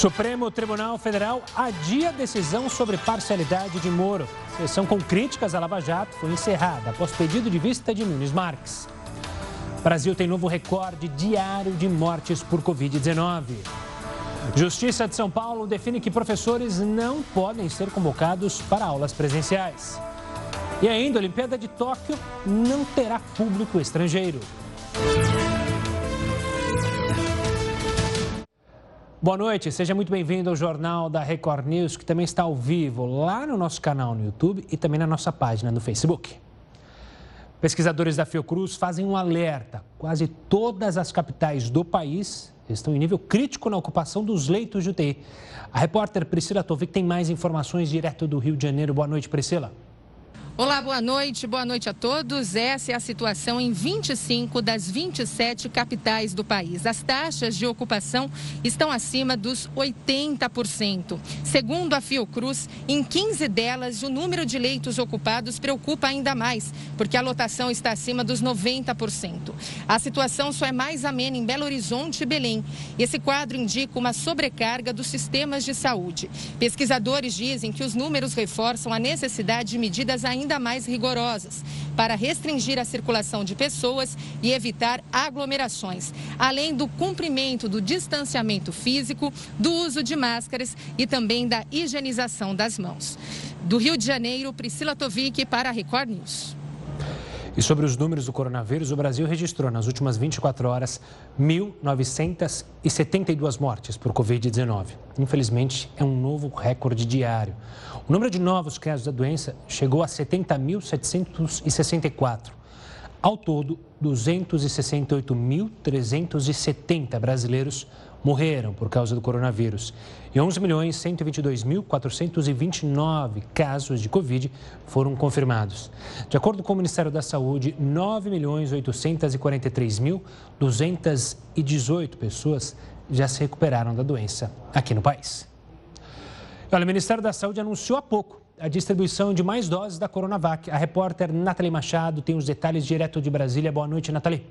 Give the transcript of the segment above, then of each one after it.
Supremo Tribunal Federal adia decisão sobre parcialidade de Moro. Sessão com críticas à Lava Jato foi encerrada após pedido de vista de Nunes Marques. Brasil tem novo recorde diário de mortes por Covid-19. Justiça de São Paulo define que professores não podem ser convocados para aulas presenciais. E ainda, a Olimpíada de Tóquio não terá público estrangeiro. Boa noite, seja muito bem-vindo ao Jornal da Record News, que também está ao vivo lá no nosso canal no YouTube e também na nossa página no Facebook. Pesquisadores da Fiocruz fazem um alerta. Quase todas as capitais do país estão em nível crítico na ocupação dos leitos de UTI. A repórter Priscila Tovic tem mais informações direto do Rio de Janeiro. Boa noite, Priscila. Olá, boa noite, boa noite a todos. Essa é a situação em 25 das 27 capitais do país. As taxas de ocupação estão acima dos 80%. Segundo a Fiocruz, em 15 delas, o número de leitos ocupados preocupa ainda mais, porque a lotação está acima dos 90%. A situação só é mais amena em Belo Horizonte e Belém. Esse quadro indica uma sobrecarga dos sistemas de saúde. Pesquisadores dizem que os números reforçam a necessidade de medidas ainda ainda mais rigorosas para restringir a circulação de pessoas e evitar aglomerações, além do cumprimento do distanciamento físico, do uso de máscaras e também da higienização das mãos. Do Rio de Janeiro, Priscila Tovic para a Record News. E sobre os números do coronavírus, o Brasil registrou nas últimas 24 horas 1.972 mortes por Covid-19. Infelizmente, é um novo recorde diário. O número de novos casos da doença chegou a 70.764. Ao todo, 268.370 brasileiros morreram por causa do coronavírus e 11.122.429 casos de Covid foram confirmados. De acordo com o Ministério da Saúde, 9.843.218 pessoas já se recuperaram da doença aqui no país. Olha, o Ministério da Saúde anunciou há pouco a distribuição de mais doses da Coronavac. A repórter Nathalie Machado tem os detalhes direto de Brasília. Boa noite, Nathalie.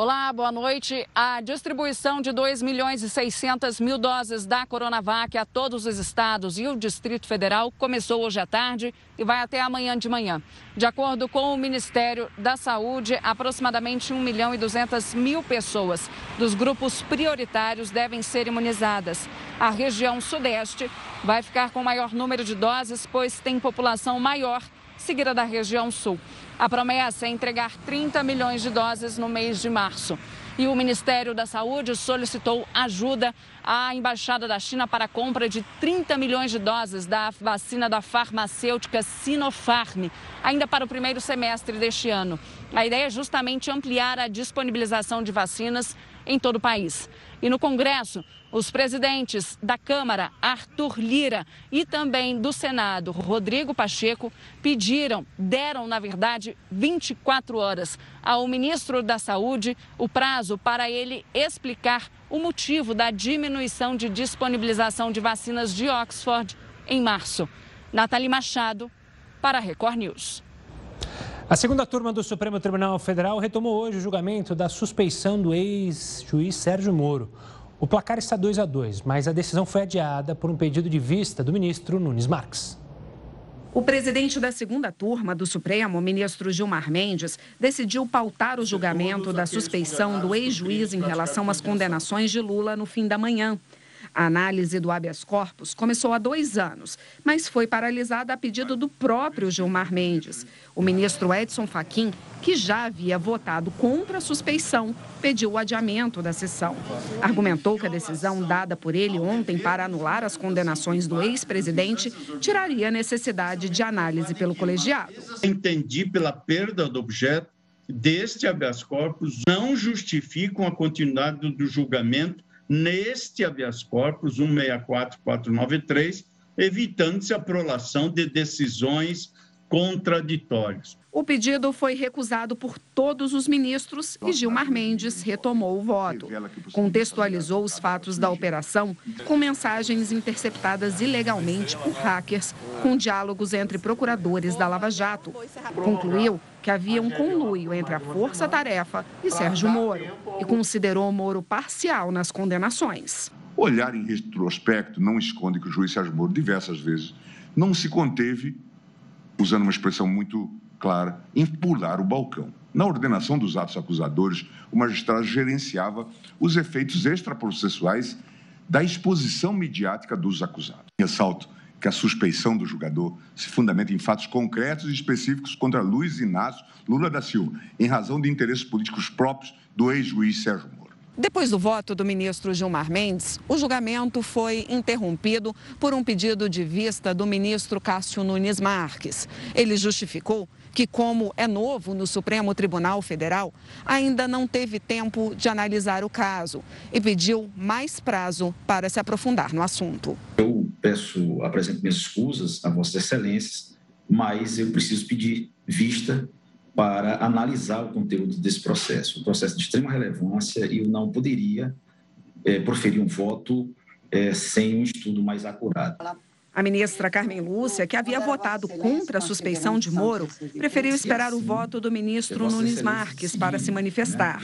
Olá, boa noite. A distribuição de 2 milhões e 600 mil doses da Coronavac a todos os estados e o Distrito Federal começou hoje à tarde e vai até amanhã de manhã. De acordo com o Ministério da Saúde, aproximadamente 1 milhão e 200 mil pessoas dos grupos prioritários devem ser imunizadas. A região sudeste vai ficar com maior número de doses, pois tem população maior, seguida da região sul. A promessa é entregar 30 milhões de doses no mês de março. E o Ministério da Saúde solicitou ajuda à Embaixada da China para a compra de 30 milhões de doses da vacina da farmacêutica Sinopharm, ainda para o primeiro semestre deste ano. A ideia é justamente ampliar a disponibilização de vacinas em todo o país. E no Congresso, os presidentes da Câmara, Arthur Lira, e também do Senado, Rodrigo Pacheco, pediram, deram, na verdade, 24 horas ao ministro da Saúde o prazo para ele explicar o motivo da diminuição de disponibilização de vacinas de Oxford em março. Nathalie Machado, para a Record News. A segunda turma do Supremo Tribunal Federal retomou hoje o julgamento da suspeição do ex-juiz Sérgio Moro. O placar está 2 a 2, mas a decisão foi adiada por um pedido de vista do ministro Nunes Marques. O presidente da segunda turma do Supremo, ministro Gilmar Mendes, decidiu pautar o julgamento da suspeição do ex-juiz em relação às condenações de Lula no fim da manhã. A análise do habeas corpus começou há dois anos, mas foi paralisada a pedido do próprio Gilmar Mendes. O ministro Edson Fachin, que já havia votado contra a suspeição, pediu o adiamento da sessão. Argumentou que a decisão dada por ele ontem para anular as condenações do ex-presidente tiraria a necessidade de análise pelo colegiado. Entendi pela perda do objeto deste habeas corpus não justificam a continuidade do julgamento neste habeas corpus 164493, evitando-se a prolação de decisões contraditórios. O pedido foi recusado por todos os ministros e Gilmar Mendes retomou o voto. Contextualizou os fatos da operação com mensagens interceptadas ilegalmente por hackers, com diálogos entre procuradores da Lava Jato. Concluiu que havia um conluio entre a Força Tarefa e Sérgio Moro e considerou Moro parcial nas condenações. Olhar em retrospecto não esconde que o juiz Sérgio Moro, diversas vezes, não se conteve, usando uma expressão muito clara, em pular o balcão. Na ordenação dos atos acusadores, o magistrado gerenciava os efeitos extraprocessuais da exposição midiática dos acusados. Ressalto que a suspeição do julgador se fundamenta em fatos concretos e específicos contra Luiz Inácio Lula da Silva, em razão de interesses políticos próprios do ex-juiz Sérgio Moro. Depois do voto do ministro Gilmar Mendes, o julgamento foi interrompido por um pedido de vista do ministro Cássio Nunes Marques. Ele justificou que, como é novo no Supremo Tribunal Federal, ainda não teve tempo de analisar o caso e pediu mais prazo para se aprofundar no assunto. Eu peço, apresento minhas escusas a Vossas Excelências, mas eu preciso pedir vista para analisar o conteúdo desse processo. Um processo de extrema relevância e eu não poderia é, proferir um voto é, sem um estudo mais acurado. A ministra Carmen Lúcia, que havia votado contra a suspeição de Moro, preferiu esperar o voto do ministro Nunes Marques para se manifestar.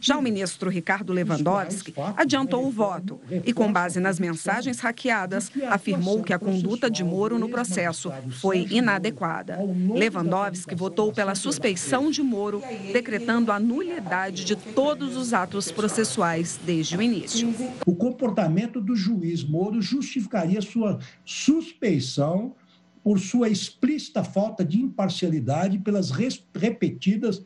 Já o ministro Ricardo Lewandowski adiantou o voto e, com base nas mensagens hackeadas, afirmou que a conduta de Moro no processo foi inadequada. Lewandowski votou pela suspeição de Moro, decretando a nulidade de todos os atos processuais desde o início. O comportamento do juiz Moro justificaria sua suspeição por sua explícita falta de imparcialidade pelas repetidas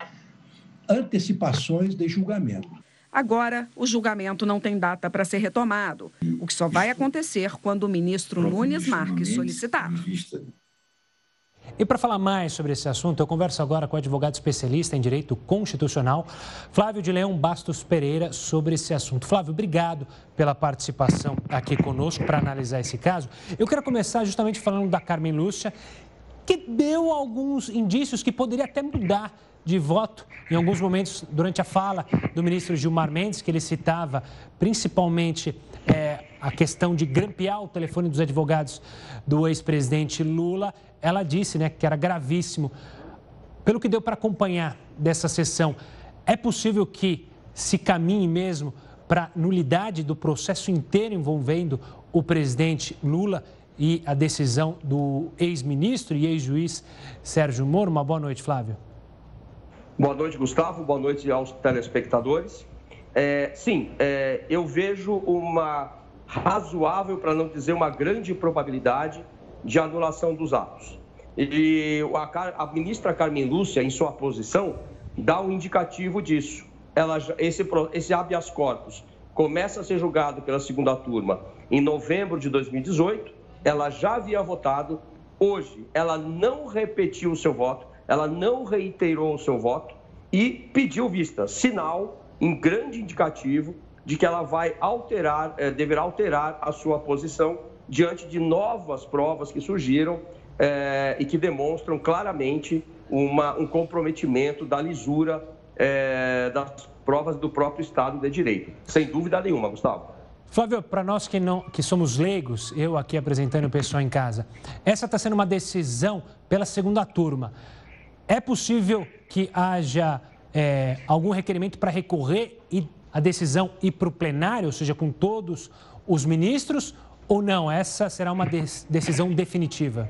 antecipações de julgamento. Agora, o julgamento não tem data para ser retomado, o que só vai acontecer quando o ministro Nunes Marques solicitar. E para falar mais sobre esse assunto, eu converso agora com o advogado especialista em direito constitucional, Flávio de Leão Bastos Pereira, sobre esse assunto. Flávio, obrigado pela participação aqui conosco para analisar esse caso. Eu quero começar justamente falando da Carmen Lúcia, que deu alguns indícios que poderia até mudar de voto em alguns momentos durante a fala do ministro Gilmar Mendes, que ele citava principalmente é, a questão de grampear o telefone dos advogados do ex-presidente Lula ela disse né, que era gravíssimo. Pelo que deu para acompanhar dessa sessão, é possível que se caminhe mesmo para nulidade do processo inteiro envolvendo o presidente Lula e a decisão do ex-ministro e ex-juiz Sérgio Moro? Uma boa noite, Flávio. Boa noite, Gustavo. Boa noite aos telespectadores. É, sim, é, eu vejo uma razoável, para não dizer uma grande probabilidade de anulação dos atos. E a, a ministra Carmen Lúcia, em sua posição, dá um indicativo disso. Ela, esse, esse habeas corpus começa a ser julgado pela segunda turma em novembro de 2018. Ela já havia votado. Hoje, ela não repetiu o seu voto, ela não reiterou o seu voto e pediu vista. Sinal, em grande indicativo, de que ela vai alterar, eh, deverá alterar a sua posição diante de novas provas que surgiram é, e que demonstram claramente uma, um comprometimento da lisura é, das provas do próprio Estado de Direito. Sem dúvida nenhuma, Gustavo. Flávio, para nós que, não, que somos leigos, eu aqui apresentando o pessoal em casa, essa está sendo uma decisão pela segunda turma. É possível que haja é, algum requerimento para recorrer e a decisão ir para o plenário, ou seja, com todos os ministros, ou não? Essa será uma decisão definitiva?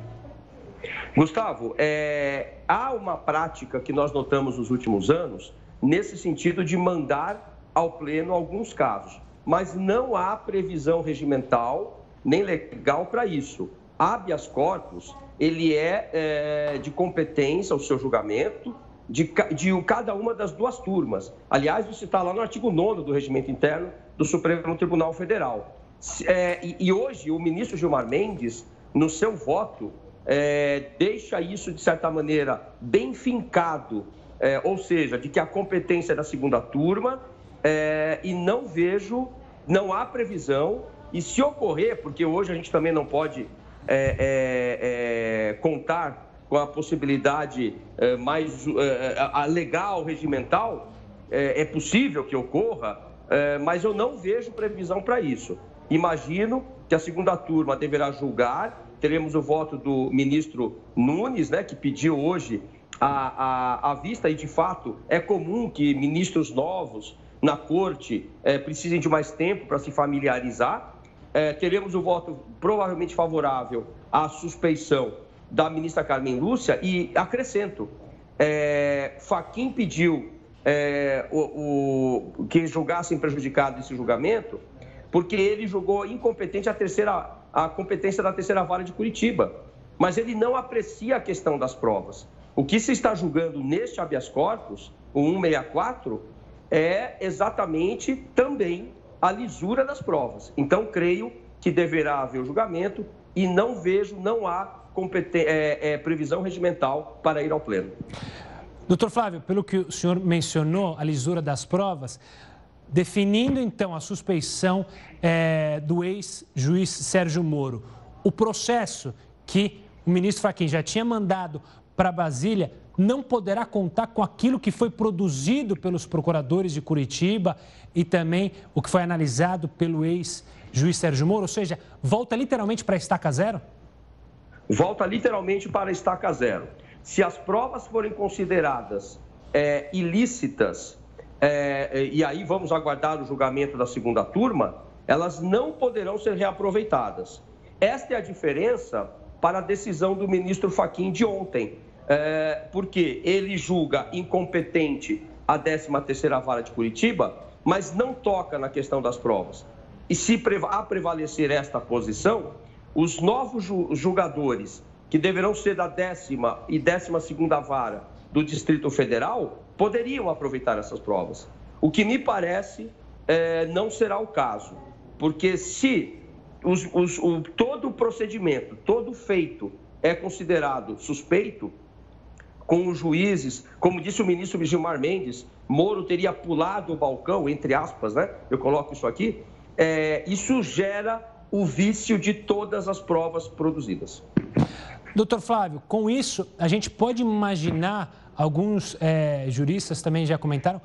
Gustavo, é, há uma prática que nós notamos nos últimos anos nesse sentido de mandar ao pleno alguns casos, mas não há previsão regimental nem legal para isso. Habeas corpus, ele é, é, de competência, o seu julgamento, de, de cada uma das duas turmas. Aliás, isso está lá no artigo 9 do regimento interno do Supremo Tribunal Federal. É, e, e, hoje o ministro Gilmar Mendes, no seu voto, é, deixa isso, de certa maneira, bem fincado, é, ou seja, de que a competência é da segunda turma, é, e não vejo, não há previsão, e se ocorrer, porque hoje a gente também não pode é, é, contar com a possibilidade é, mais é, a legal, regimental, é, é possível que ocorra, mas eu não vejo previsão para isso. Imagino que a segunda turma deverá julgar, teremos o voto do ministro Nunes, né, que pediu hoje a, a, a vista, e de fato é comum que ministros novos na corte precisem de mais tempo para se familiarizar. Teremos o voto provavelmente favorável à suspeição da ministra Carmen Lúcia e acrescento, é, Faquim pediu é, o, o, que julgassem prejudicado esse julgamento porque ele julgou incompetente a terceira a competência da terceira vara de Curitiba, mas ele não aprecia a questão das provas. O que se está julgando neste habeas corpus, o 164, é exatamente também a lisura das provas. Então, creio que deverá haver o julgamento e não vejo, não há é, é, previsão regimental para ir ao pleno. Doutor Flávio, pelo que o senhor mencionou, a lisura das provas, definindo então a suspeição é, do ex-juiz Sérgio Moro, o processo que o ministro Fachin já tinha mandado para Brasília não poderá contar com aquilo que foi produzido pelos procuradores de Curitiba e também o que foi analisado pelo ex-juiz Sérgio Moro, ou seja, volta literalmente para a estaca zero? Volta literalmente para a estaca zero. Se as provas forem consideradas é, ilícitas, é, e aí vamos aguardar o julgamento da segunda turma, elas não poderão ser reaproveitadas. Esta é a diferença para a decisão do ministro Faquim de ontem, é, porque ele julga incompetente a 13ª Vara de Curitiba, mas não toca na questão das provas. E se a prevalecer esta posição, os novos julgadores, que deverão ser da décima e décima segunda vara do Distrito Federal, poderiam aproveitar essas provas. O que me parece é, não será o caso, porque se os, os, o, todo o procedimento, todo feito é considerado suspeito, com os juízes, como disse o ministro Gilmar Mendes, Moro teria pulado o balcão, entre aspas, né? Eu coloco isso aqui. É, isso gera o vício de todas as provas produzidas. Doutor Flávio, com isso, a gente pode imaginar, alguns é, juristas também já comentaram,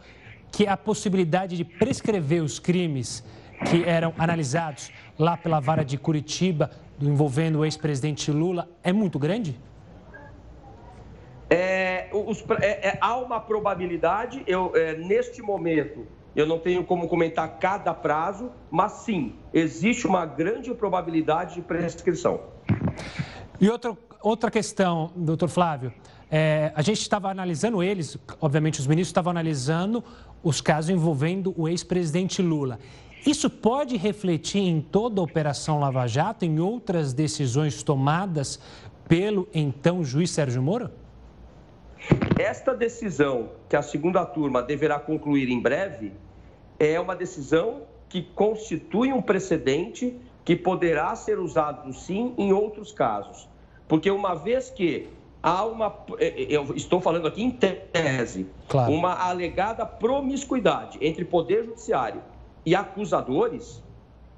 que a possibilidade de prescrever os crimes que eram analisados lá pela vara de Curitiba, envolvendo o ex-presidente Lula, é muito grande? É, os, é, é, há uma probabilidade, eu, é, neste momento, eu não tenho como comentar cada prazo, mas sim, existe uma grande probabilidade de prescrição. E outra, outra questão, doutor Flávio, é, a gente estava analisando eles, obviamente os ministros estavam analisando os casos envolvendo o ex-presidente Lula. Isso pode refletir em toda a Operação Lava Jato, em outras decisões tomadas pelo então juiz Sérgio Moro? Esta decisão, que a segunda turma deverá concluir em breve, é uma decisão que constitui um precedente que poderá ser usado sim em outros casos. Porque uma vez que há uma, é, é, eu estou falando aqui em tese, claro. uma alegada promiscuidade entre poder judiciário e acusadores,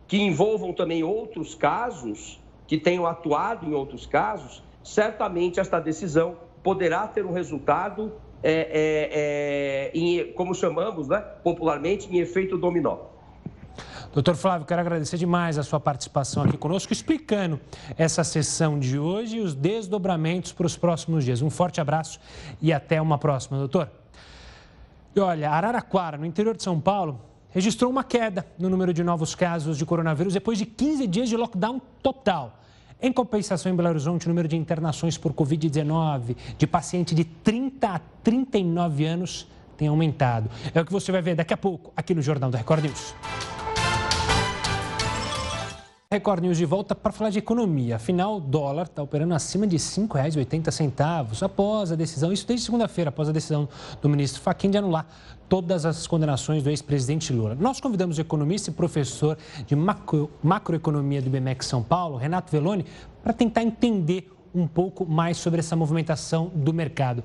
que envolvam também outros casos, que tenham atuado em outros casos, certamente esta decisão poderá ter um resultado é, é, é, em, como chamamos né, popularmente, em efeito dominó. Doutor Flávio, quero agradecer demais a sua participação aqui conosco, explicando essa sessão de hoje e os desdobramentos para os próximos dias. Um forte abraço e até uma próxima, doutor. E olha, Araraquara, no interior de São Paulo, registrou uma queda no número de novos casos de coronavírus depois de 15 dias de lockdown total. Em compensação, em Belo Horizonte, o número de internações por Covid-19 de paciente de 30 a 39 anos tem aumentado. É o que você vai ver daqui a pouco aqui no Jornal da Record News. Record News de volta para falar de economia. Afinal, o dólar está operando acima de R$ 5,80 após a decisão, isso desde segunda-feira, após a decisão do ministro Fachin de anular todas as condenações do ex-presidente Lula. Nós convidamos o economista e professor de macro, macroeconomia do IBMEC São Paulo, Renato Veloni, para tentar entender um pouco mais sobre essa movimentação do mercado.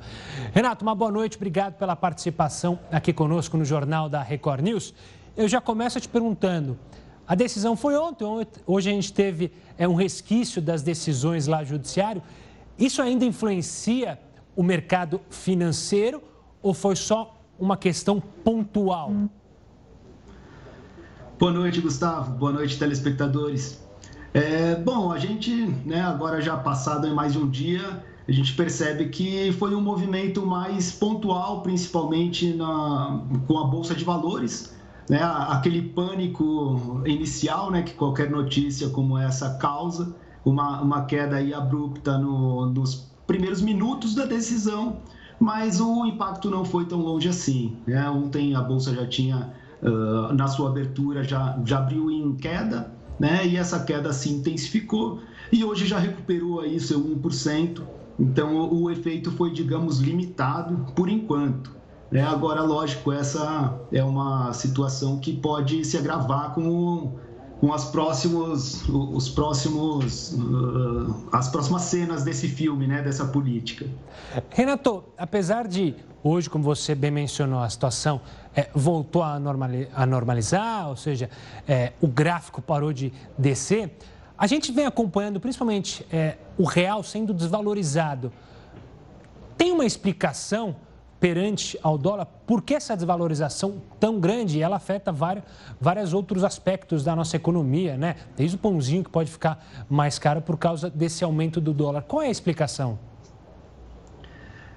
Renato, uma boa noite, obrigado pela participação aqui conosco no Jornal da Record News. Eu já começo te perguntando. A decisão foi ontem, hoje a gente teve é, um resquício das decisões lá judiciário. Isso ainda influencia o mercado financeiro ou foi só uma questão pontual? Boa noite, Gustavo. Boa noite, telespectadores. É, bom, a gente, né, agora já passado mais de um dia, a gente percebe que foi um movimento mais pontual, principalmente na, com a Bolsa de Valores. Né, aquele pânico inicial né, que qualquer notícia como essa causa, uma, uma queda aí abrupta no, nos primeiros minutos da decisão, mas o impacto não foi tão longe assim. Né? Ontem a Bolsa já tinha, uh, na sua abertura, já, já abriu em queda, né? e essa queda se intensificou, e hoje já recuperou aí seu 1%. Então, o, o efeito foi, digamos, limitado por enquanto. Né? Agora, lógico, essa é uma situação que pode se agravar com, com as próximos, os próximos, uh, as próximas cenas desse filme, né? dessa política. Renato, apesar de hoje, como você bem mencionou, a situação é, voltou a, a, normalizar, ou seja, é, o gráfico parou de descer. A gente vem acompanhando principalmente é, o real sendo desvalorizado. Tem uma explicação perante ao dólar por que essa desvalorização tão grande? Ela afeta vários, vários outros aspectos da nossa economia, né? Desde o pãozinho que pode ficar mais caro por causa desse aumento do dólar. Qual é a explicação?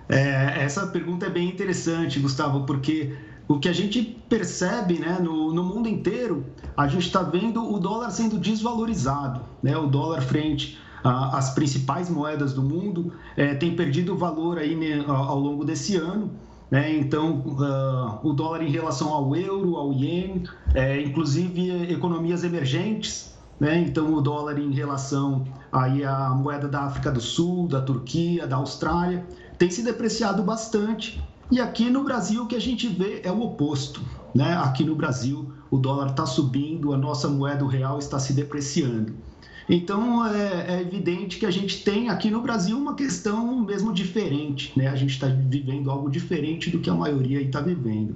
É, essa pergunta é bem interessante, Gustavo, porque o que a gente percebe né, no, no mundo inteiro, a gente está vendo o dólar sendo desvalorizado, né, o dólar frente às principais moedas do mundo é, tem perdido valor aí né, ao longo desse ano. Né? Então, uh, o dólar em relação ao euro, ao ien, é, inclusive economias emergentes, né? Então, o dólar em relação aí à moeda da África do Sul, da Turquia, da Austrália, tem se depreciado bastante e aqui no Brasil o que a gente vê é o oposto. Né? Aqui no Brasil o dólar está subindo, a nossa moeda real está se depreciando. Então é, é, evidente que a gente tem aqui no Brasil uma questão mesmo diferente, né? A gente está vivendo algo diferente do que a maioria está vivendo.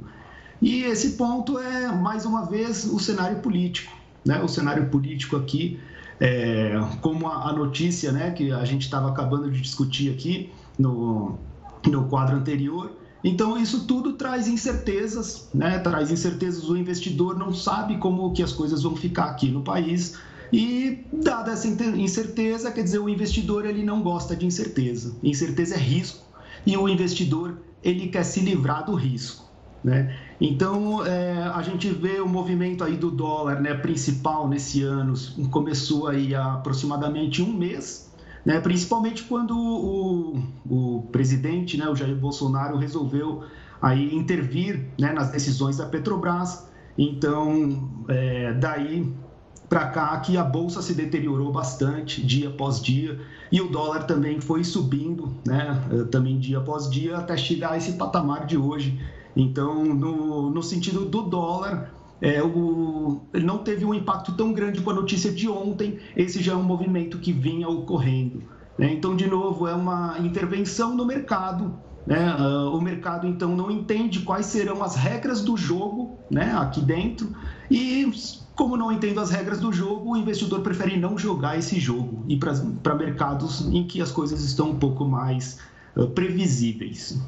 E esse ponto é mais uma vez o cenário político, né? O cenário político aqui, é, como a, a, notícia, né? Que a gente estava acabando de discutir aqui no, no quadro anterior, então, isso tudo traz incertezas, né? traz incertezas. O investidor não sabe como que as coisas vão ficar aqui no país. E, dada essa incerteza, quer dizer, o investidor ele não gosta de incerteza. Incerteza é risco. E o investidor ele quer se livrar do risco. Né? Então, é, a gente vê o movimento aí do dólar né, principal nesse ano, começou aí há aproximadamente um mês, né? principalmente quando o, o presidente, né, o Jair Bolsonaro, resolveu aí intervir né, nas decisões da Petrobras. Então, é, daí para cá que a bolsa se deteriorou bastante dia após dia e o dólar também foi subindo, né, também dia após dia até chegar a esse patamar de hoje. Então, no, no sentido do dólar, é, o, ele não teve um impacto tão grande com a notícia de ontem, esse já é um movimento que vinha ocorrendo. Né? Então, de novo, é uma intervenção no mercado. Né? Uh, o mercado, então, não entende quais serão as regras do jogo né? aqui dentro e, como não entende as regras do jogo, o investidor prefere não jogar esse jogo e para mercados em que as coisas estão um pouco mais uh, previsíveis.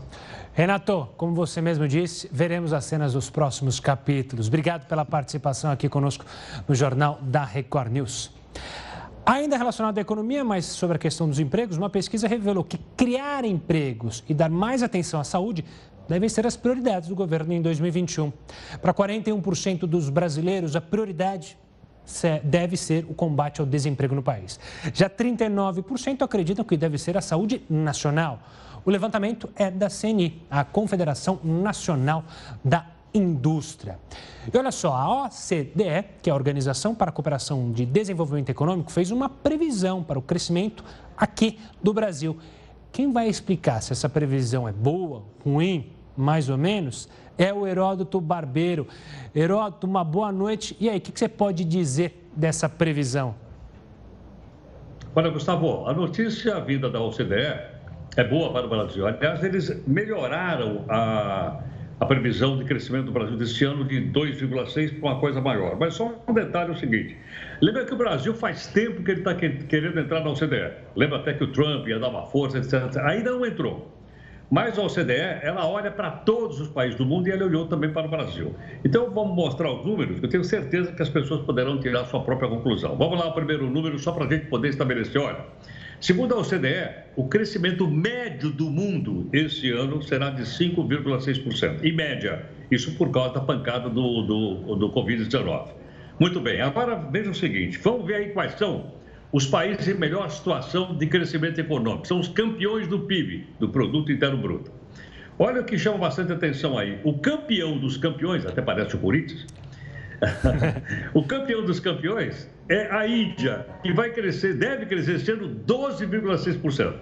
Renato, como você mesmo disse, veremos as cenas dos próximos capítulos. Obrigado pela participação aqui conosco no Jornal da Record News. Ainda relacionado à economia, mas sobre a questão dos empregos, uma pesquisa revelou que criar empregos e dar mais atenção à saúde devem ser as prioridades do governo em 2021. Para 41% dos brasileiros, a prioridade deve ser o combate ao desemprego no país. Já 39% acreditam que deve ser a saúde nacional. O levantamento é da CNI, a Confederação Nacional da Indústria. E olha só, a OCDE, que é a Organização para a Cooperação de Desenvolvimento Econômico, fez uma previsão para o crescimento aqui do Brasil. Quem vai explicar se essa previsão é boa, ruim, mais ou menos, é o Heródoto Barbeiro. Heródoto, uma boa noite. E aí, o que você pode dizer dessa previsão? Olha, Gustavo, a notícia vinda da OCDE é boa para o Brasil. Aliás, eles melhoraram a, a previsão de crescimento do Brasil deste ano de 2,6 para uma coisa maior. Mas só um detalhe é o seguinte: lembra que o Brasil faz tempo que ele está querendo entrar na OCDE. Lembra até que o Trump ia dar uma força, etc. Ainda não entrou. Mas a OCDE, ela olha para todos os países do mundo e ela olhou também para o Brasil. Então, vamos mostrar os números, que eu tenho certeza que as pessoas poderão tirar a sua própria conclusão. Vamos lá, o primeiro número, só para a gente poder estabelecer. Olha, segundo a OCDE, o crescimento médio do mundo este ano será de 5,6%. Em média, isso por causa da pancada do, do, do Covid-19. Muito bem, agora veja o seguinte, vamos ver aí quais são os países em melhor situação de crescimento econômico. São os campeões do PIB, do Produto Interno Bruto. Olha o que chama bastante atenção aí. O campeão dos campeões, até parece o Corinthians, o campeão dos campeões é a Índia, que vai crescer, deve crescer sendo 12,6%.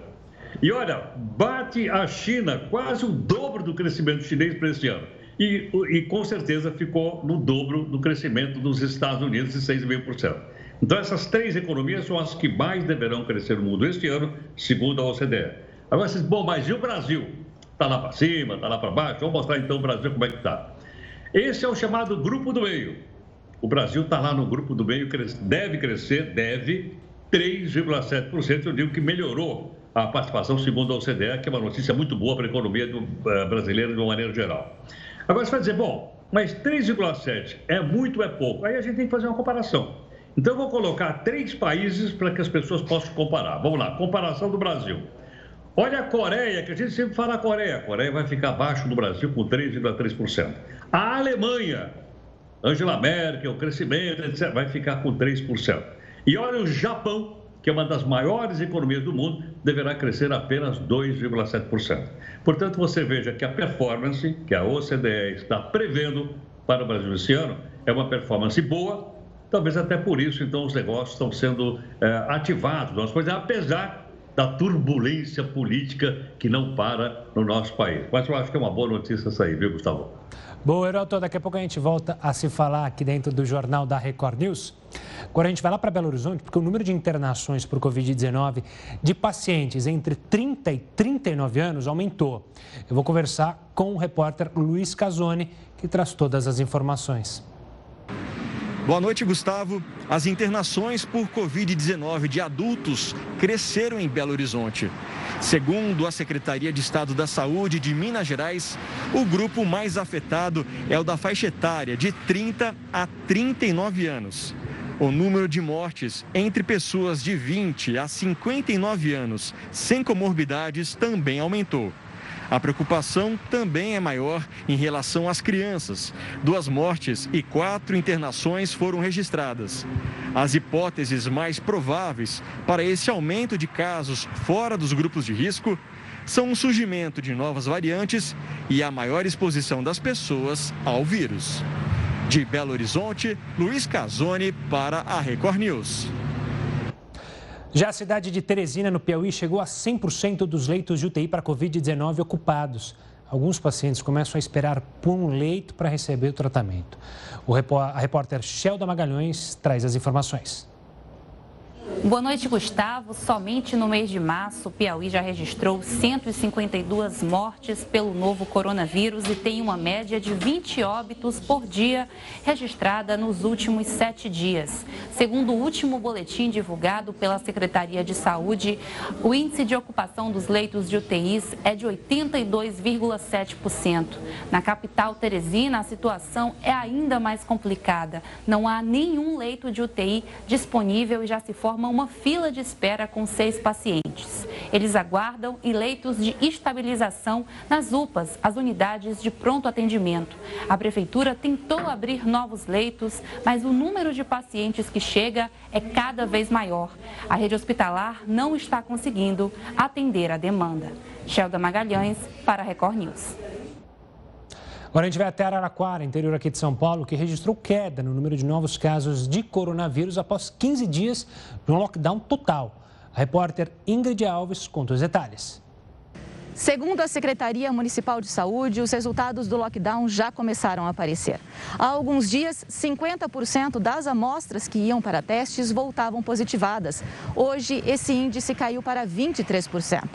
E olha, bate a China quase o dobro do crescimento chinês para esse ano. E, e com certeza ficou no dobro do crescimento dos Estados Unidos, de 6,5%. Então, essas três economias são as que mais deverão crescer no mundo este ano, segundo a OCDE. Agora, vocês, bom, mas e o Brasil? Está lá para cima, está lá para baixo? Vamos mostrar então o Brasil como é que está. Esse é o chamado grupo do meio. O Brasil está lá no grupo do meio, deve crescer, deve, 3,7%. Eu digo que melhorou a participação, segundo a OCDE, que é uma notícia muito boa para a economia do, uh, brasileira de uma maneira geral. Agora você vai dizer, bom, mas 3,7% é muito ou é pouco? Aí a gente tem que fazer uma comparação. Então, eu vou colocar três países para que as pessoas possam comparar. Vamos lá, comparação do Brasil. Olha a Coreia, que a gente sempre fala a Coreia. A Coreia vai ficar abaixo do Brasil com 3,3%. A Alemanha, Angela Merkel, crescimento, etc., vai ficar com 3%. E olha o Japão, que é uma das maiores economias do mundo, deverá crescer apenas 2,7%. Portanto, você veja que a performance que a OCDE está prevendo para o Brasil esse ano é uma performance boa, Talvez até por isso, então, os negócios estão sendo é, ativados, nossa coisa, apesar da turbulência política que não para no nosso país. Mas eu acho que é uma boa notícia aí, viu, Gustavo? Bom, Heroto, daqui a pouco a gente volta a se falar aqui dentro do Jornal da Record News. Agora a gente vai lá para Belo Horizonte, porque o número de internações por Covid-19 de pacientes entre 30 e 39 anos aumentou. Eu vou conversar com o repórter Luiz Casoni, que traz todas as informações. Boa noite, Gustavo. As internações por Covid-19 de adultos cresceram em Belo Horizonte. Segundo a Secretaria de Estado da Saúde de Minas Gerais, o grupo mais afetado é o da faixa etária de 30 a 39 anos. O número de mortes entre pessoas de 20 a 59 anos sem comorbidades também aumentou. A preocupação também é maior em relação às crianças. Duas mortes e quatro internações foram registradas. As hipóteses mais prováveis para esse aumento de casos fora dos grupos de risco são o surgimento de novas variantes e a maior exposição das pessoas ao vírus. De Belo Horizonte, Luiz Casoni para a Record News. Já a cidade de Teresina, no Piauí, chegou a 100% dos leitos de UTI para Covid-19 ocupados. Alguns pacientes começam a esperar por um leito para receber o tratamento. O a repórter Shelda Magalhães traz as informações. Boa noite, Gustavo. Somente no mês de março, o Piauí já registrou 152 mortes pelo novo coronavírus e tem uma média de 20 óbitos por dia registrada nos últimos sete dias. Segundo o último boletim divulgado pela Secretaria de Saúde, o índice de ocupação dos leitos de UTIs é de 82,7%. Na capital Teresina, a situação é ainda mais complicada. Não há nenhum leito de UTI disponível e já se forma uma fila de espera com seis pacientes. Eles aguardam em leitos de estabilização nas UPAs, as unidades de pronto atendimento. A prefeitura tentou abrir novos leitos, mas o número de pacientes que chega é cada vez maior. A rede hospitalar não está conseguindo atender a demanda. Shelda Magalhães, para a Record News. Agora a gente vai até Araraquara, interior aqui de São Paulo, que registrou queda no número de novos casos de coronavírus após 15 dias de um lockdown total. A repórter Ingrid Alves conta os detalhes. Segundo a Secretaria Municipal de Saúde, os resultados do lockdown já começaram a aparecer. Há alguns dias, 50% das amostras que iam para testes voltavam positivadas. Hoje, esse índice caiu para 23%.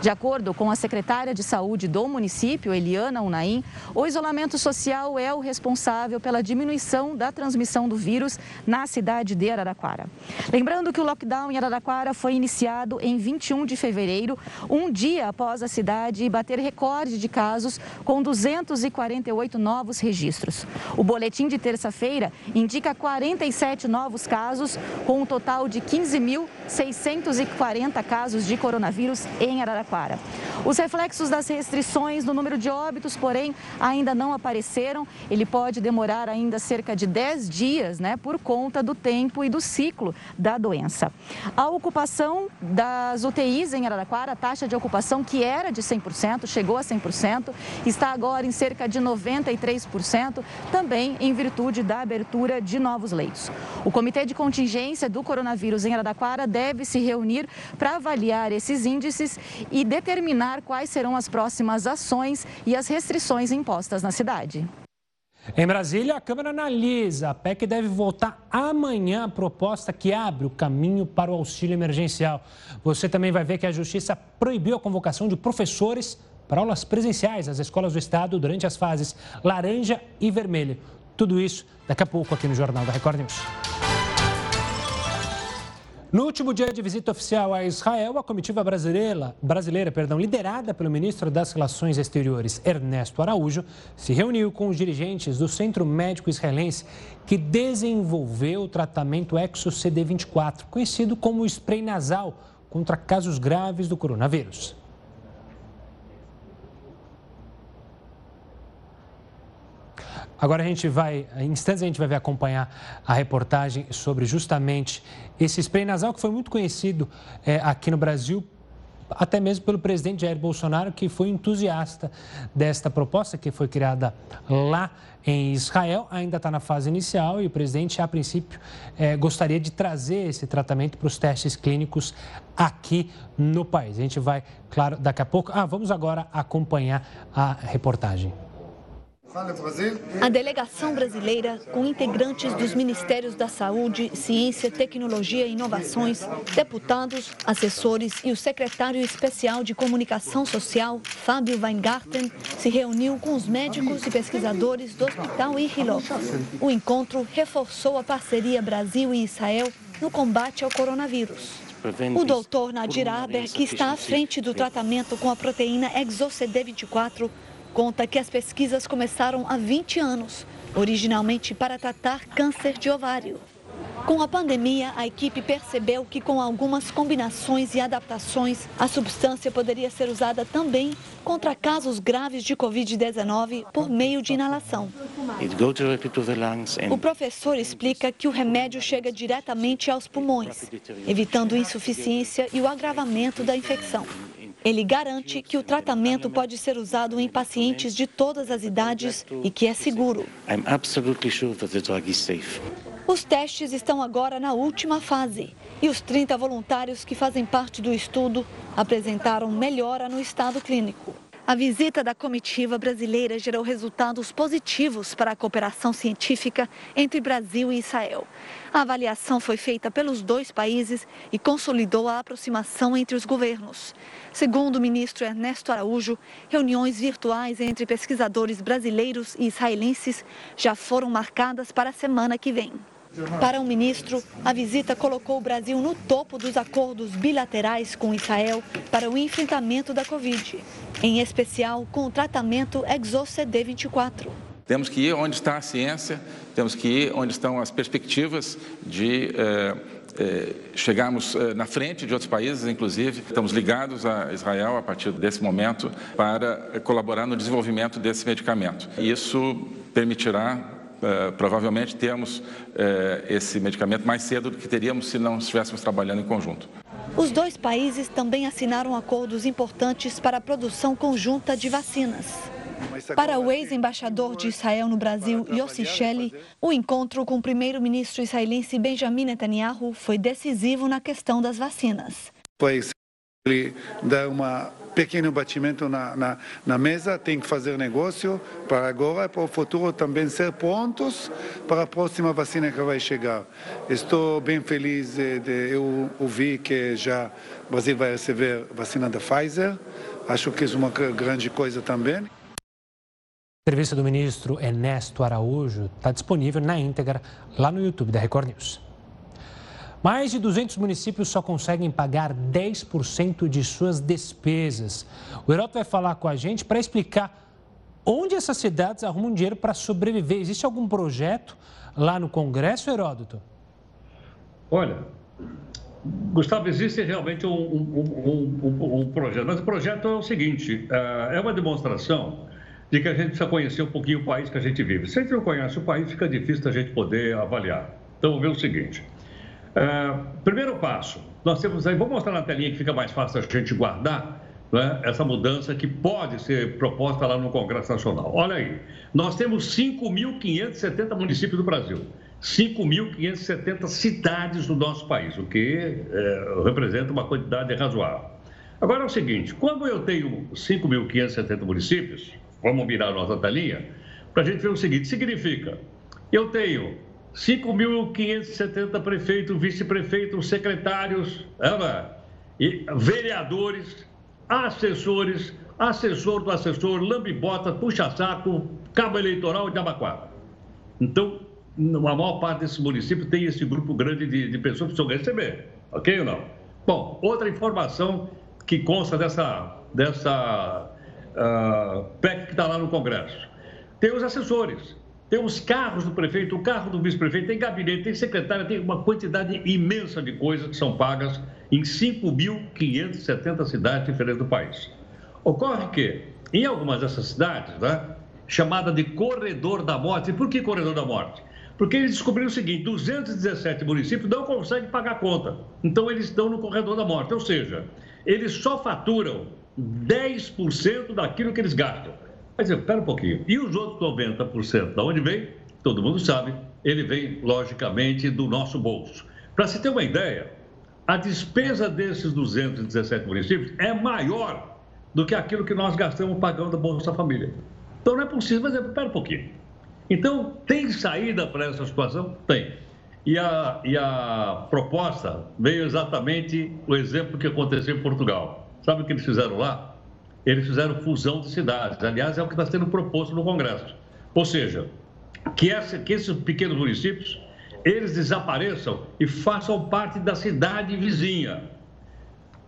De acordo com a secretária de Saúde do município, Eliana Unaim, o isolamento social é o responsável pela diminuição da transmissão do vírus na cidade de Araraquara. Lembrando que o lockdown em Araraquara foi iniciado em 21 de fevereiro, um dia após a cidade bater recorde de casos com 248 novos registros. O boletim de terça-feira indica 47 novos casos, com um total de 15.640 casos de coronavírus em Araraquara. Os reflexos das restrições no número de óbitos, porém, ainda não apareceram. Ele pode demorar ainda cerca de 10 dias, né, por conta do tempo e do ciclo da doença. A ocupação das UTIs em Araraquara, a taxa de ocupação que era de 100%, chegou a 100%, está agora em cerca de 93%, também em virtude da abertura de novos leitos. O Comitê de Contingência do Coronavírus em Araraquara deve se reunir para avaliar esses índices e determinar quais serão as próximas ações e as restrições impostas na cidade. Em Brasília, a Câmara analisa. A PEC deve votar amanhã a proposta que abre o caminho para o auxílio emergencial. Você também vai ver que a Justiça proibiu a convocação de professores para aulas presenciais nas escolas do Estado durante as fases laranja e vermelho. Tudo isso daqui a pouco aqui no Jornal da Record News. No último dia de visita oficial a Israel, a comitiva brasileira, brasileira perdão, liderada pelo ministro das Relações Exteriores, Ernesto Araújo, se reuniu com os dirigentes do Centro Médico Israelense que desenvolveu o tratamento Exo CD24, conhecido como spray nasal contra casos graves do coronavírus. Agora a gente vai, em instantes a gente vai ver acompanhar a reportagem sobre justamente esse spray nasal que foi muito conhecido é, aqui no Brasil até mesmo pelo presidente Jair Bolsonaro, que foi entusiasta desta proposta que foi criada lá em Israel. Ainda está na fase inicial e o presidente, a princípio, é, gostaria de trazer esse tratamento para os testes clínicos aqui no país. A gente vai, claro, daqui a pouco. Ah, vamos agora acompanhar a reportagem. A delegação brasileira, com integrantes dos Ministérios da Saúde, Ciência, Tecnologia e Inovações, deputados, assessores e o secretário especial de Comunicação Social, Fábio Weingarten, se reuniu com os médicos e pesquisadores do Hospital Irilov. O encontro reforçou a parceria Brasil e Israel no combate ao coronavírus. O doutor Nadir Aber, que está à frente do tratamento com a proteína ExoCD24, conta que as pesquisas começaram há 20 anos, originalmente para tratar câncer de ovário. Com a pandemia, a equipe percebeu que com algumas combinações e adaptações, a substância poderia ser usada também contra casos graves de Covid-19 por meio de inalação. O professor explica que o remédio chega diretamente aos pulmões, evitando insuficiência e o agravamento da infecção. Ele garante que o tratamento pode ser usado em pacientes de todas as idades e que é seguro. Os testes estão agora na última fase e os 30 voluntários que fazem parte do estudo apresentaram melhora no estado clínico. A visita da comitiva brasileira gerou resultados positivos para a cooperação científica entre Brasil e Israel. A avaliação foi feita pelos dois países e consolidou a aproximação entre os governos. Segundo o ministro Ernesto Araújo, reuniões virtuais entre pesquisadores brasileiros e israelenses já foram marcadas para a semana que vem. Para o ministro, a visita colocou o Brasil no topo dos acordos bilaterais com Israel para o enfrentamento da Covid, em especial com o tratamento ExoCD24. Temos que ir onde está a ciência, temos que ir onde estão as perspectivas de eh, eh, chegarmos eh, na frente de outros países, inclusive. Estamos ligados a Israel a partir desse momento para colaborar no desenvolvimento desse medicamento. Isso permitirá Uh, provavelmente termos uh, esse medicamento mais cedo do que teríamos se não estivéssemos trabalhando em conjunto. Os dois países também assinaram acordos importantes para a produção conjunta de vacinas. Para o ex-embaixador de Israel no Brasil, Yossi Shelley, o encontro com o primeiro-ministro israelense Benjamin Netanyahu foi decisivo na questão das vacinas. Ele dá uma pequeno batimento na, na, na, mesa, tem que fazer negócio para agora e para o futuro também ser prontos para a próxima vacina que vai chegar. Estou bem feliz de, eu ouvir que já o Brasil vai receber vacina da Pfizer. Acho que é uma grande coisa também. A entrevista do ministro Ernesto Araújo está disponível na íntegra lá no YouTube da Record News. Mais de 200 municípios só conseguem pagar 10% de suas despesas. O Heródoto vai falar com a gente para explicar onde essas cidades arrumam dinheiro para sobreviver. Existe algum projeto lá no Congresso, Heródoto? Olha, Gustavo, existe realmente um, um, um, um, projeto, mas o projeto é o seguinte: é, é uma demonstração de que a gente precisa conhecer um pouquinho o país que a gente vive. Se a gente não conhece o país, fica difícil a gente poder avaliar. Então, vamos ver o seguinte: é, primeiro passo, nós temos aí, vou mostrar na telinha que fica mais fácil a gente guardar né, essa mudança que pode ser proposta lá no Congresso Nacional. Olha aí, nós temos 5.570 municípios do Brasil, 5.570 cidades do nosso país, o que é, representa uma quantidade razoável. Agora é o seguinte, quando eu tenho 5.570 municípios, vamos mirar a nossa telinha, para a gente ver o seguinte, significa, eu tenho 5.570 prefeitos, vice-prefeitos, secretários, e vereadores, assessores, assessor do assessor, lambibota, puxa-saco, cabo eleitoral de Abaquara. Então, a maior parte desses municípios tem esse grupo grande de, de pessoas que precisam receber, ok ou não? Bom, outra informação que consta dessa, dessa uh, PEC que está lá no Congresso. Tem os assessores tem os carros do prefeito, o carro do vice-prefeito, tem gabinete, tem secretária, tem uma quantidade imensa de coisas que são pagas em 5.570 cidades diferentes do país. Ocorre que, em algumas dessas cidades, né, chamada de corredor da morte, e por que corredor da morte? Porque eles descobriram o seguinte: 217 municípios não conseguem pagar a conta. Então, eles estão no corredor da morte. Ou seja, eles só faturam 10% daquilo que eles gastam. Mas espera um pouquinho. E os outros 90%, de onde vem? Todo mundo sabe, ele vem, logicamente, do nosso bolso. Para se ter uma ideia, a despesa desses 217 municípios é maior do que aquilo que nós gastamos pagando a Bolsa Família. Então não é possível, mas espera um pouquinho. Então, tem saída para essa situação? Tem. E a, e a proposta veio exatamente o exemplo que aconteceu em Portugal. Sabe o que eles fizeram lá? Eles fizeram fusão de cidades. Aliás, é o que está sendo proposto no Congresso. Ou seja, que, essa, que esses pequenos municípios, eles desapareçam e façam parte da cidade vizinha.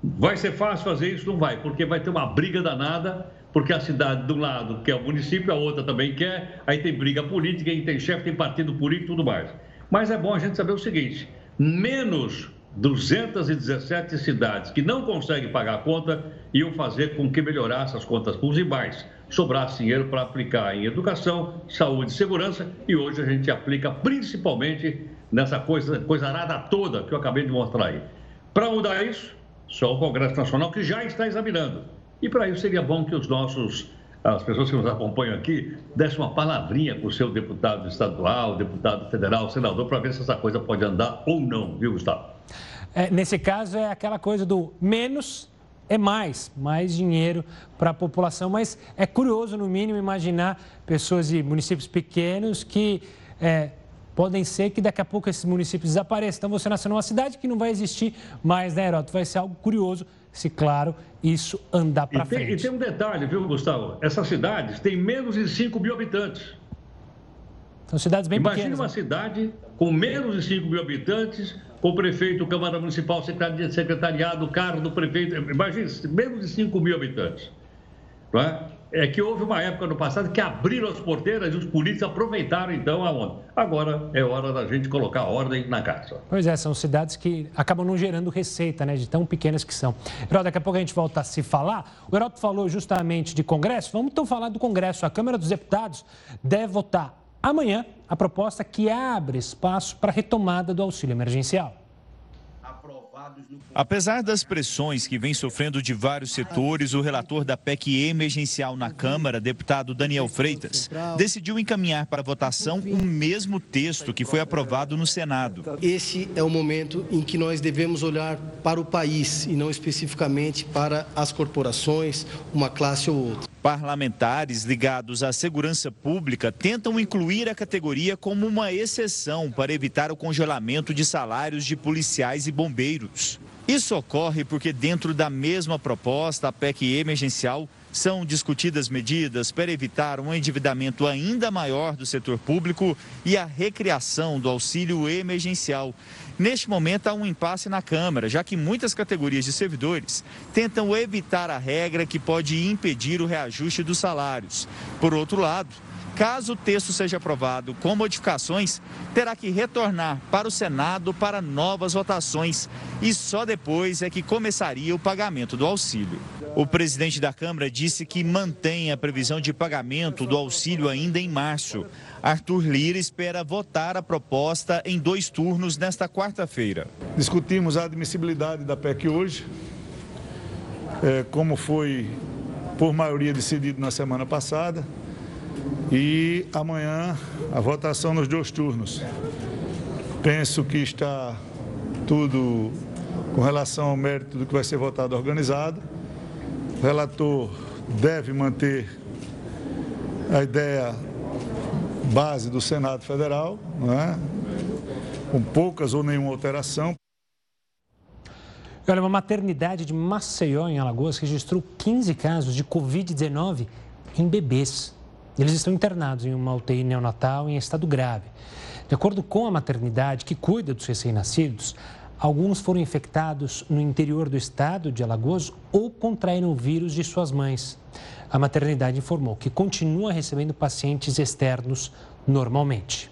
Vai ser fácil fazer isso? Não vai, porque vai ter uma briga danada, porque a cidade de um lado quer o município, a outra também quer, aí tem briga política, aí tem chefe, tem partido político e tudo mais. Mas é bom a gente saber o seguinte, menos 217 cidades que não conseguem pagar a conta iam fazer com que melhorasse as contas públicas e mais, sobrasse dinheiro para aplicar em educação, saúde e segurança e hoje a gente aplica principalmente nessa coisa, coisa arada toda que eu acabei de mostrar aí. Para mudar isso, só o Congresso Nacional que já está examinando. E para isso seria bom que os nossos as pessoas que nos acompanham aqui dessem uma palavrinha com o seu deputado estadual, deputado federal, senador, para ver se essa coisa pode andar ou não, viu, Gustavo? É, nesse caso, é aquela coisa do menos é mais, mais dinheiro para a população. Mas é curioso, no mínimo, imaginar pessoas de municípios pequenos que é, podem ser que daqui a pouco esses municípios desapareçam. Então, você nasceu numa cidade que não vai existir mais, né, Heródoto? Vai ser algo curioso se, claro, isso andar para frente. E tem um detalhe, viu, Gustavo? Essas cidades têm menos de 5 mil habitantes. São cidades bem Imagine pequenas. Imagine uma né? cidade com menos de 5 mil habitantes, com o prefeito, Câmara Municipal, secretariado, carro do prefeito. Imagine, menos de 5 mil habitantes. Não é? é que houve uma época no passado que abriram as porteiras e os políticos aproveitaram então a onda. Agora é hora da gente colocar ordem na casa. Pois é, são cidades que acabam não gerando receita, né, de tão pequenas que são. Herói, daqui a pouco a gente volta a se falar. O Herói falou justamente de Congresso. Vamos então falar do Congresso. A Câmara dos Deputados deve votar amanhã a proposta que abre espaço para a retomada do auxílio emergencial. Apesar das pressões que vem sofrendo de vários setores, o relator da PEC emergencial na Câmara, deputado Daniel Freitas, decidiu encaminhar para votação o mesmo texto que foi aprovado no Senado. Esse é o momento em que nós devemos olhar para o país e não especificamente para as corporações, uma classe ou outra. Parlamentares ligados à segurança pública tentam incluir a categoria como uma exceção para evitar o congelamento de salários de policiais e bombeiros. Isso ocorre porque, dentro da mesma proposta, a PEC emergencial, são discutidas medidas para evitar um endividamento ainda maior do setor público e a recriação do auxílio emergencial. Neste momento, há um impasse na Câmara, já que muitas categorias de servidores tentam evitar a regra que pode impedir o reajuste dos salários. Por outro lado, Caso o texto seja aprovado com modificações, terá que retornar para o Senado para novas votações e só depois é que começaria o pagamento do auxílio. O presidente da Câmara disse que mantém a previsão de pagamento do auxílio ainda em março. Arthur Lira espera votar a proposta em dois turnos nesta quarta-feira. Discutimos a admissibilidade da PEC hoje, é, como foi por maioria decidido na semana passada. E amanhã a votação nos dois turnos. Penso que está tudo com relação ao mérito do que vai ser votado organizado. O relator deve manter a ideia base do Senado Federal, é? com poucas ou nenhuma alteração. Olha, uma maternidade de Maceió, em Alagoas, registrou 15 casos de Covid-19 em bebês. Eles estão internados em uma UTI neonatal em estado grave. De acordo com a maternidade que cuida dos recém-nascidos, alguns foram infectados no interior do estado de Alagoas ou contraíram o vírus de suas mães. A maternidade informou que continua recebendo pacientes externos normalmente.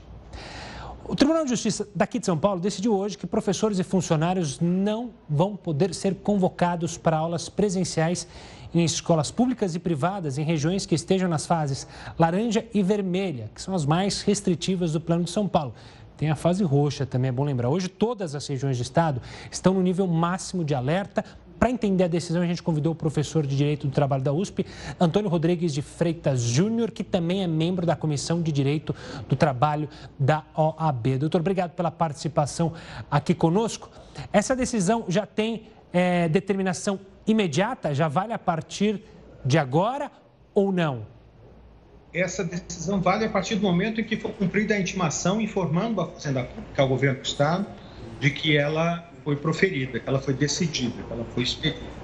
O Tribunal de Justiça daqui de São Paulo decidiu hoje que professores e funcionários não vão poder ser convocados para aulas presenciais em escolas públicas e privadas em regiões que estejam nas fases laranja e vermelha, que são as mais restritivas do Plano de São Paulo. Tem a fase roxa também, é bom lembrar. Hoje, todas as regiões do estado estão no nível máximo de alerta. Para entender a decisão, a gente convidou o professor de Direito do Trabalho da USP, Antônio Rodrigues de Freitas Júnior, que também é membro da Comissão de Direito do Trabalho da OAB. Doutor, obrigado pela participação aqui conosco. Essa decisão já tem é, determinação imediata? Já vale a partir de agora ou não? Essa decisão vale a partir do momento em que for cumprida a intimação informando a Fazenda Pública, ao governo do Estado, de que ela foi proferida, que ela foi decidida, que ela foi expedida.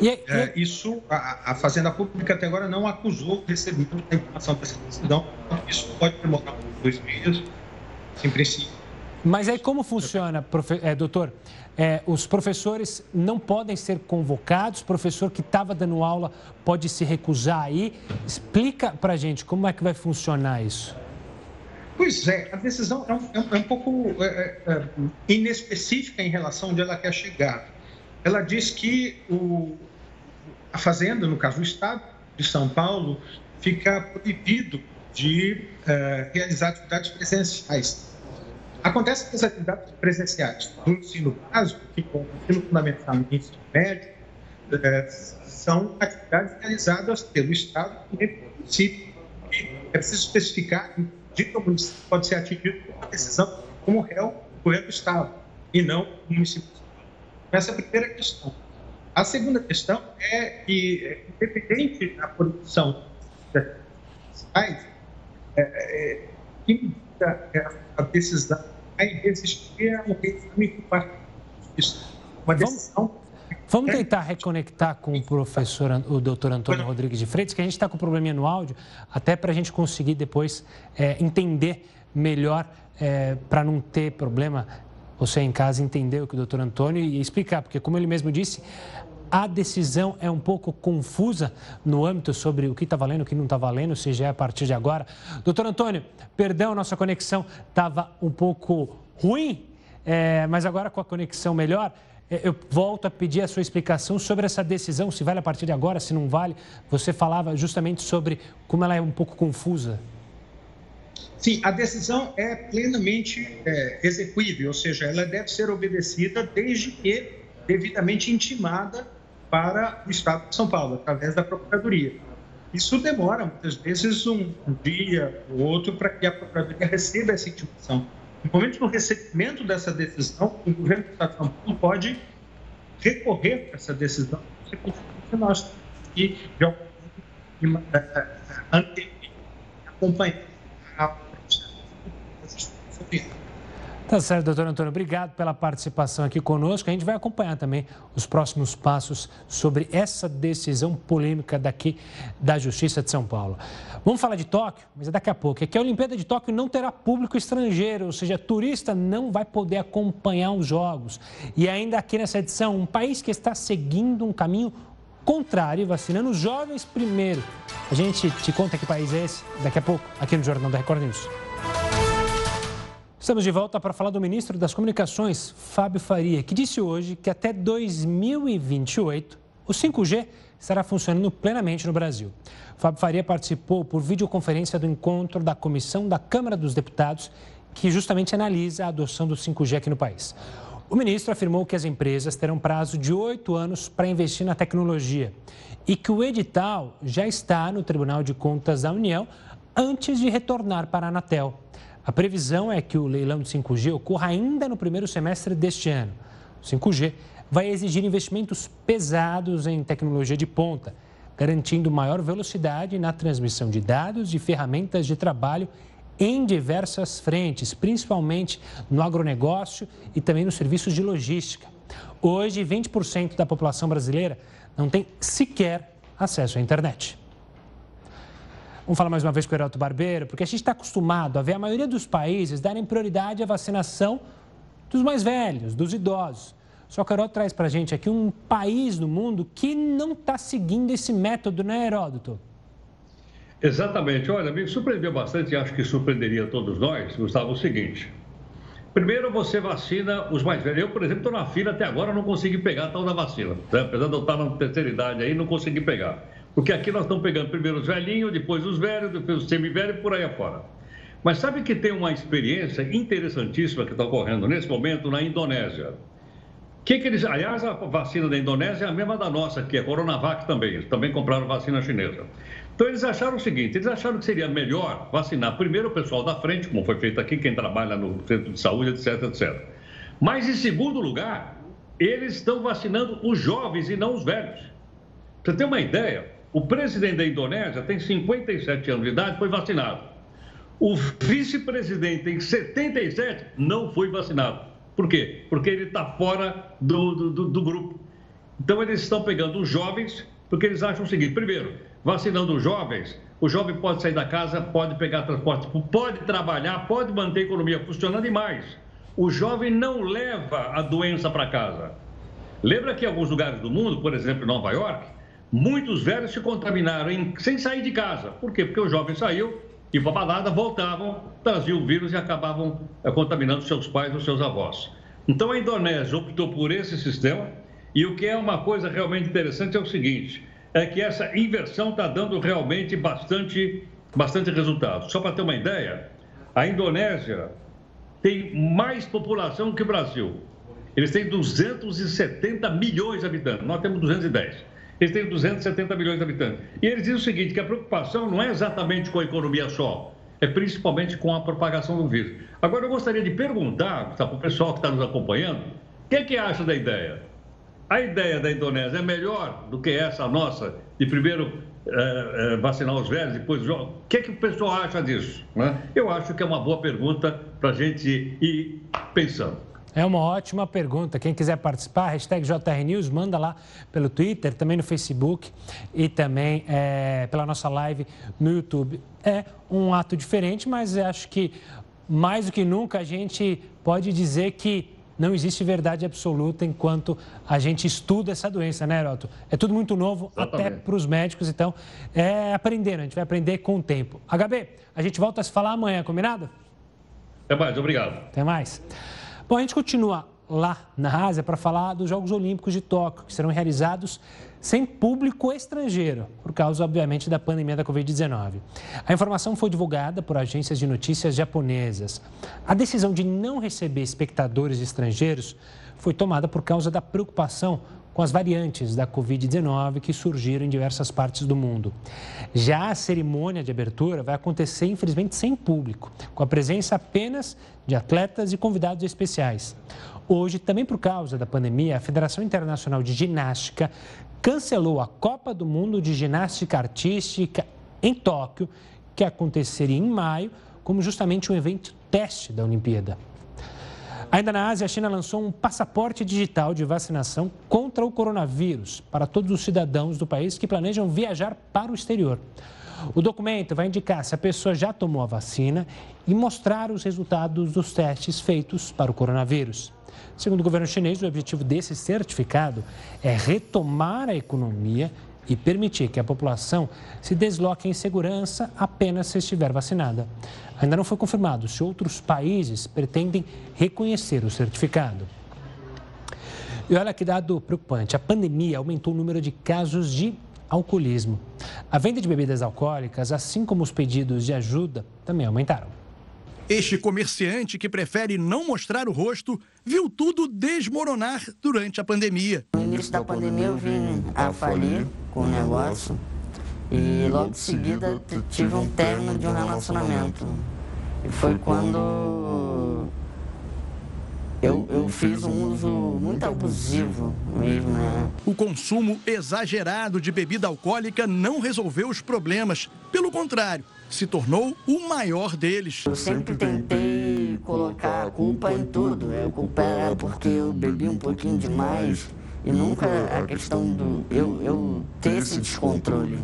E, e... É, isso, a, a, Fazenda Pública até agora não acusou o recebimento da informação dessa decisão. Isso pode demorar dois meses, em princípio. Mas aí como funciona, profe... é, doutor? É, os professores não podem ser convocados, o professor que estava dando aula pode se recusar aí. Explica para a gente como é que vai funcionar isso. Pois é, a decisão é um, é um é pouco é, é, é, inespecífica em relação onde ela quer chegar. Ela diz que o, a Fazenda, no caso o Estado de São Paulo, fica proibido de realizar atividades presenciais Acontece que as atividades presenciais do ensino básico, que com o ensino fundamental e ensino médio, é, são atividades realizadas pelo Estado e pelo município. É preciso especificar que o município pode ser atingido por uma decisão como réu do governo do Estado e não o município. Essa é a primeira questão. A segunda questão é que, independente da produção de atividades, é, é, que a decisão vai existir um regime uma decisão Vamos tentar reconectar com o professor, o doutor Antônio Rodrigues de Freitas, que a gente está com um probleminha no áudio, até para a gente conseguir depois é, entender melhor, é, para não ter problema, você em casa entender o que o doutor Antônio e explicar, porque como ele mesmo disse, a decisão é um pouco confusa no âmbito sobre o que está valendo, o que não está valendo, se já é a partir de agora. Doutor Antônio, perdão, nossa conexão estava um pouco ruim, é, mas agora com a conexão melhor, eu volto a pedir a sua explicação sobre essa decisão, se vale a partir de agora, se não vale. Você falava justamente sobre como ela é um pouco confusa. Sim, a decisão é plenamente é, execuível, ou seja, ela deve ser obedecida desde que devidamente intimada para o Estado de São Paulo, através da Procuradoria. Isso demora muitas vezes um, um dia ou outro para que a Procuradoria receba essa intimação. No momento do recebimento dessa decisão, o governo do Estado de São Paulo pode recorrer a essa decisão nós e de algum acompanhar a Tá certo, doutor Antônio. Obrigado pela participação aqui conosco. A gente vai acompanhar também os próximos passos sobre essa decisão polêmica daqui da Justiça de São Paulo. Vamos falar de Tóquio, mas é daqui a pouco. É que a Olimpíada de Tóquio não terá público estrangeiro, ou seja, turista não vai poder acompanhar os Jogos. E ainda aqui nessa edição, um país que está seguindo um caminho contrário, vacinando os jovens primeiro. A gente te conta que país é esse daqui a pouco, aqui no Jornal da Record News. Estamos de volta para falar do ministro das Comunicações, Fábio Faria, que disse hoje que até 2028 o 5G estará funcionando plenamente no Brasil. Fábio Faria participou por videoconferência do encontro da Comissão da Câmara dos Deputados, que justamente analisa a adoção do 5G aqui no país. O ministro afirmou que as empresas terão prazo de oito anos para investir na tecnologia e que o edital já está no Tribunal de Contas da União antes de retornar para a Anatel. A previsão é que o leilão de 5G ocorra ainda no primeiro semestre deste ano. O 5G vai exigir investimentos pesados em tecnologia de ponta, garantindo maior velocidade na transmissão de dados e ferramentas de trabalho em diversas frentes, principalmente no agronegócio e também nos serviços de logística. Hoje, 20% da população brasileira não tem sequer acesso à internet. Vamos falar mais uma vez com o Heraldo Barbeiro, porque a gente está acostumado a ver a maioria dos países darem prioridade à vacinação dos mais velhos, dos idosos. Só que o Heródoto traz para a gente aqui um país no mundo que não está seguindo esse método, né, Heródoto? Exatamente. Olha, me surpreendeu bastante e acho que surpreenderia todos nós, Gustavo, o seguinte. Primeiro, você vacina os mais velhos. Eu, por exemplo, estou na fila até agora, não consegui pegar a tal da vacina. Né? Apesar de eu estar na terceira idade aí, não consegui pegar. Porque aqui nós estamos pegando primeiro os velhinhos, depois os velhos, depois os semivelhos e por aí afora. Mas sabe que tem uma experiência interessantíssima que está ocorrendo nesse momento na Indonésia. Que que eles, aliás, a vacina da Indonésia é a mesma da nossa, é a Coronavac também. Eles também compraram vacina chinesa. Então eles acharam o seguinte: eles acharam que seria melhor vacinar primeiro o pessoal da frente, como foi feito aqui, quem trabalha no centro de saúde, etc, etc. Mas em segundo lugar, eles estão vacinando os jovens e não os velhos. Você ter uma ideia, o presidente da Indonésia tem 57 anos de idade, foi vacinado. O vice-presidente tem 77, não foi vacinado. Por quê? Porque ele está fora do, do, do, grupo. Então, eles estão pegando os jovens, porque eles acham o seguinte: primeiro, vacinando os jovens, o jovem pode sair da casa, pode pegar transporte, pode trabalhar, pode manter a economia funcionando e mais. O jovem não leva a doença para casa. Lembra que em alguns lugares do mundo, por exemplo, em Nova York, Muitos velhos se contaminaram em, sem sair de casa. Por quê? Porque o jovem saiu, e para balada, voltavam, traziam o vírus e acabavam é, contaminando seus pais ou seus avós. Então a Indonésia optou por esse sistema e o que é uma coisa realmente interessante é o seguinte, é que essa inversão está dando realmente bastante, bastante resultado. Só para ter uma ideia, a Indonésia tem mais população que o Brasil. Eles têm 270 milhões de habitantes, nós temos 210. Eles têm 270 milhões de habitantes. E eles dizem o seguinte, que a preocupação não é exatamente com a economia só, é principalmente com a propagação do vírus. Agora, eu gostaria de perguntar para o pessoal que está nos acompanhando, o que, é que acha da ideia? A ideia da Indonésia é melhor do que essa nossa, de primeiro é, é, vacinar os velhos, depois os O que, é que o pessoal acha disso? Né? Eu acho que é uma boa pergunta para a gente ir pensando. É uma ótima pergunta. Quem quiser participar, hashtag JRNews, manda lá pelo Twitter, também no Facebook e também é, pela nossa live no YouTube. É um ato diferente, mas acho que mais do que nunca a gente pode dizer que não existe verdade absoluta enquanto a gente estuda essa doença, né, Heroto? É tudo muito novo, Exatamente. até para os médicos, então é aprender, a gente vai aprender com o tempo. HB, a gente volta a se falar amanhã, combinado? Até mais, obrigado. Até mais. Bom, a gente continua lá na Ásia para falar dos Jogos Olímpicos de Tóquio, que serão realizados sem público estrangeiro, por causa, obviamente, da pandemia da Covid-19. A informação foi divulgada por agências de notícias japonesas. A decisão de não receber espectadores estrangeiros foi tomada por causa da preocupação com as variantes da Covid-19 que surgiram em diversas partes do mundo. Já a cerimônia de abertura vai acontecer, infelizmente, sem público, com a presença apenas de atletas e convidados especiais. Hoje, também por causa da pandemia, a Federação Internacional de Ginástica cancelou a Copa do Mundo de Ginástica Artística em Tóquio, que aconteceria em maio, como justamente um evento teste da Olimpíada. Ainda na Ásia, a China lançou um passaporte digital de vacinação contra o coronavírus para todos os cidadãos do país que planejam viajar para o exterior. O documento vai indicar se a pessoa já tomou a vacina e mostrar os resultados dos testes feitos para o coronavírus. Segundo o governo chinês, o objetivo desse certificado é retomar a economia e permitir que a população se desloque em segurança apenas se estiver vacinada. Ainda não foi confirmado se outros países pretendem reconhecer o certificado. E olha que dado preocupante: a pandemia aumentou o número de casos de alcoolismo. A venda de bebidas alcoólicas, assim como os pedidos de ajuda, também aumentaram. Este comerciante que prefere não mostrar o rosto viu tudo desmoronar durante a pandemia. No início da pandemia eu vim a falir com o negócio e logo em seguida tive um término de um relacionamento. E foi quando eu, eu fiz um uso muito abusivo mesmo, né? O consumo exagerado de bebida alcoólica não resolveu os problemas. Pelo contrário, se tornou o maior deles. Eu sempre tentei colocar a culpa em tudo. A culpa era porque eu bebi um pouquinho demais e nunca a questão do eu, eu ter esse descontrole.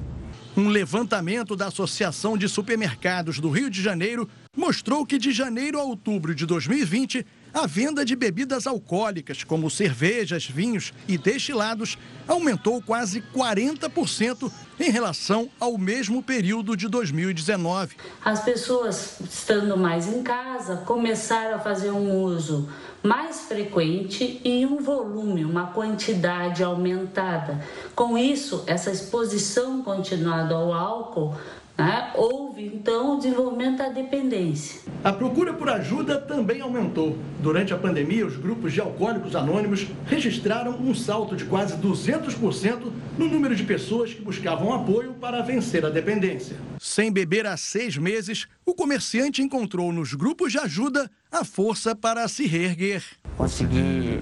Um levantamento da Associação de Supermercados do Rio de Janeiro mostrou que de janeiro a outubro de 2020 a venda de bebidas alcoólicas, como cervejas, vinhos e destilados, aumentou quase 40% em relação ao mesmo período de 2019. As pessoas, estando mais em casa, começaram a fazer um uso mais frequente e um volume, uma quantidade aumentada. Com isso, essa exposição continuada ao álcool né? Houve então o desenvolvimento da dependência. A procura por ajuda também aumentou. Durante a pandemia, os grupos de alcoólicos anônimos registraram um salto de quase 200% no número de pessoas que buscavam apoio para vencer a dependência. Sem beber há seis meses, o comerciante encontrou nos grupos de ajuda a força para se reerguer. Consegui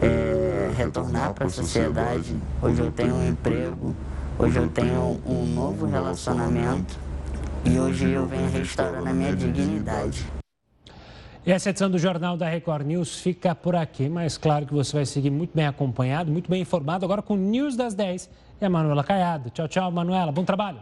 é, retornar para a sociedade. Hoje eu tenho um emprego Hoje eu tenho um novo relacionamento e hoje eu venho restaurando a minha dignidade. E essa edição do Jornal da Record News fica por aqui, mas claro que você vai seguir muito bem acompanhado, muito bem informado, agora com News das 10 e a Manuela Caiado. Tchau, tchau, Manuela. Bom trabalho.